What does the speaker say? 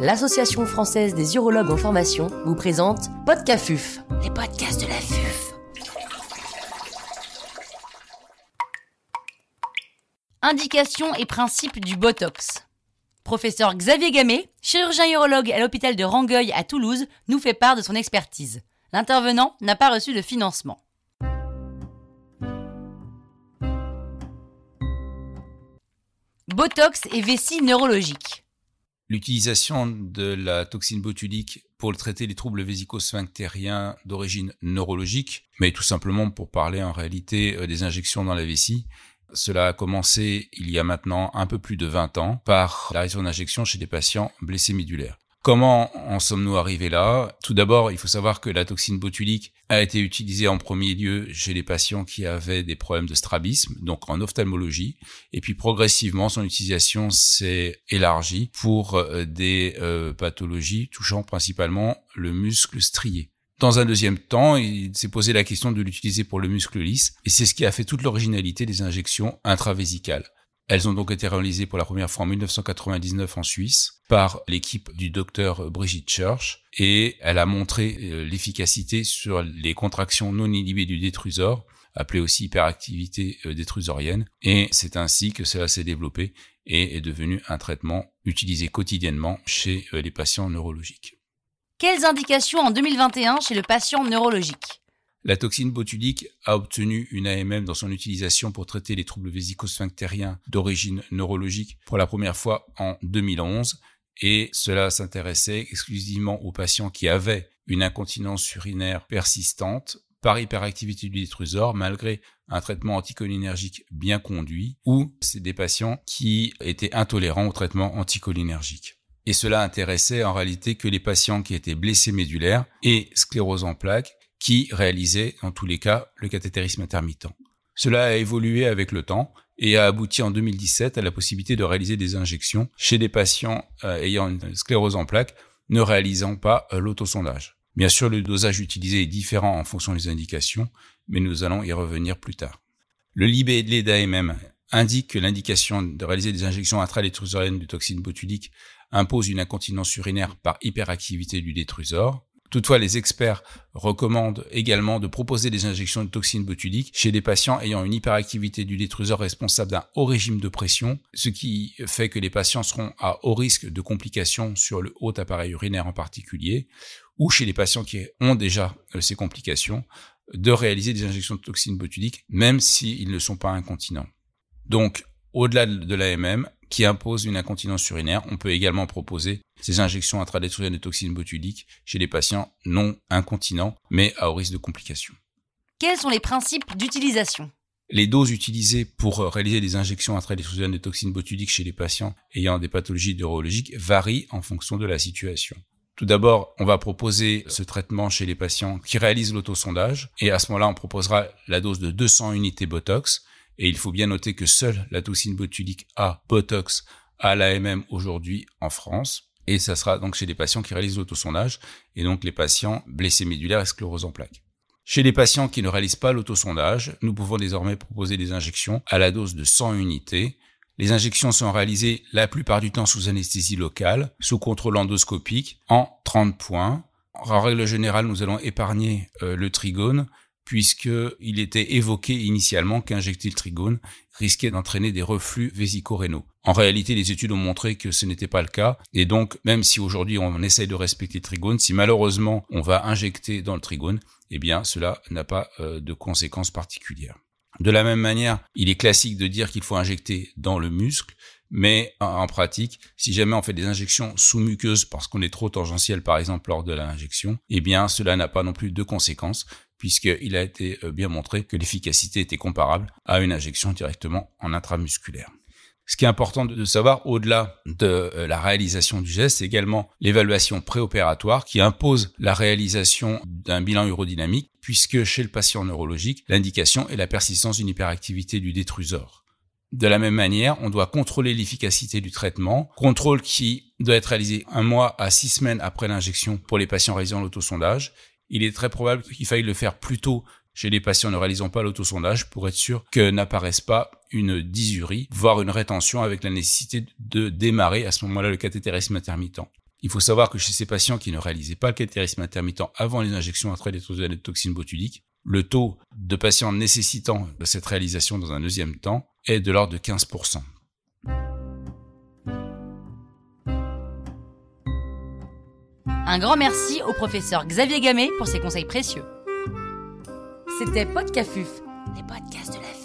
l'Association française des urologues en formation vous présente Podcafuf, les podcasts de la FUF. Indications et principes du Botox. Professeur Xavier Gamet, chirurgien urologue à l'hôpital de Rangueil à Toulouse, nous fait part de son expertise. L'intervenant n'a pas reçu de financement. Botox et vessie neurologique. L'utilisation de la toxine botulique pour traiter les troubles vésico-sphinctériens d'origine neurologique, mais tout simplement pour parler en réalité euh, des injections dans la vessie. Cela a commencé il y a maintenant un peu plus de 20 ans par la raison d'injection chez des patients blessés médulaires. Comment en sommes-nous arrivés là? Tout d'abord, il faut savoir que la toxine botulique a été utilisée en premier lieu chez les patients qui avaient des problèmes de strabisme, donc en ophtalmologie, et puis progressivement son utilisation s'est élargie pour euh, des euh, pathologies touchant principalement le muscle strié. Dans un deuxième temps, il s'est posé la question de l'utiliser pour le muscle lisse, et c'est ce qui a fait toute l'originalité des injections intravésicales. Elles ont donc été réalisées pour la première fois en 1999 en Suisse par l'équipe du docteur Brigitte Church et elle a montré euh, l'efficacité sur les contractions non inhibées du détrusor, appelée aussi hyperactivité euh, détrusorienne, et c'est ainsi que cela s'est développé et est devenu un traitement utilisé quotidiennement chez euh, les patients neurologiques. Quelles indications en 2021 chez le patient neurologique? La toxine botulique a obtenu une AMM dans son utilisation pour traiter les troubles vésico-sphinctériens d'origine neurologique pour la première fois en 2011 et cela s'intéressait exclusivement aux patients qui avaient une incontinence urinaire persistante par hyperactivité du détrusor malgré un traitement anticholinergique bien conduit ou c'est des patients qui étaient intolérants au traitement anticholinergique. Et cela intéressait en réalité que les patients qui étaient blessés médulaires et sclérose en plaques qui réalisait en tous les cas le cathétérisme intermittent. Cela a évolué avec le temps et a abouti en 2017 à la possibilité de réaliser des injections chez des patients euh, ayant une sclérose en plaques ne réalisant pas euh, l'autosondage. Bien sûr, le dosage utilisé est différent en fonction des indications, mais nous allons y revenir plus tard. Le libellé d'AMM indique que l'indication de réaliser des injections intralétrusoriennes de toxine botulique impose une incontinence urinaire par hyperactivité du détrusor. Toutefois, les experts recommandent également de proposer des injections de toxines botuliques chez des patients ayant une hyperactivité du détruseur responsable d'un haut régime de pression, ce qui fait que les patients seront à haut risque de complications sur le haut appareil urinaire en particulier, ou chez les patients qui ont déjà euh, ces complications, de réaliser des injections de toxines botuliques, même s'ils ne sont pas incontinents. Donc, au-delà de l'AMM, qui impose une incontinence urinaire. On peut également proposer ces injections intradétrusoriennes de toxines botuliques chez les patients non incontinents, mais à haut risque de complications. Quels sont les principes d'utilisation? Les doses utilisées pour réaliser des injections intradétrusoriennes de toxines botuliques chez les patients ayant des pathologies neurologiques varient en fonction de la situation. Tout d'abord, on va proposer ce traitement chez les patients qui réalisent l'autosondage et à ce moment-là, on proposera la dose de 200 unités Botox et il faut bien noter que seule la toxine botulique A, Botox, a l'AMM aujourd'hui en France. Et ça sera donc chez les patients qui réalisent l'autosondage et donc les patients blessés médulaires et sclérose en plaques. Chez les patients qui ne réalisent pas l'autosondage, nous pouvons désormais proposer des injections à la dose de 100 unités. Les injections sont réalisées la plupart du temps sous anesthésie locale, sous contrôle endoscopique, en 30 points. En règle générale, nous allons épargner euh, le trigone puisqu'il était évoqué initialement qu'injecter le trigone risquait d'entraîner des reflux vésico-rénaux. En réalité, les études ont montré que ce n'était pas le cas, et donc même si aujourd'hui on essaye de respecter le trigone, si malheureusement on va injecter dans le trigone, eh bien cela n'a pas euh, de conséquences particulières. De la même manière, il est classique de dire qu'il faut injecter dans le muscle, mais en pratique, si jamais on fait des injections sous muqueuse parce qu'on est trop tangentiel par exemple lors de l'injection, eh bien cela n'a pas non plus de conséquences puisqu'il a été euh, bien montré que l'efficacité était comparable à une injection directement en intramusculaire. Ce qui est important de savoir, au-delà de euh, la réalisation du geste, c'est également l'évaluation préopératoire qui impose la réalisation d'un bilan urodynamique, puisque chez le patient neurologique, l'indication est la persistance d'une hyperactivité du détrusor. De la même manière, on doit contrôler l'efficacité du traitement, contrôle qui doit être réalisé un mois à six semaines après l'injection pour les patients réalisant l'autosondage. Il est très probable qu'il faille le faire plus tôt chez les patients ne réalisant pas l'autosondage pour être sûr que n'apparaisse pas une dysurie, voire une rétention avec la nécessité de démarrer à ce moment-là le cathétérisme intermittent. Il faut savoir que chez ces patients qui ne réalisaient pas le catéterisme intermittent avant les injections intra-rétrosodiales de toxines botuliques, le taux de patients nécessitant cette réalisation dans un deuxième temps est de l'ordre de 15%. Un grand merci au professeur Xavier Gamet pour ses conseils précieux. C'était Podcafuf, les podcasts de la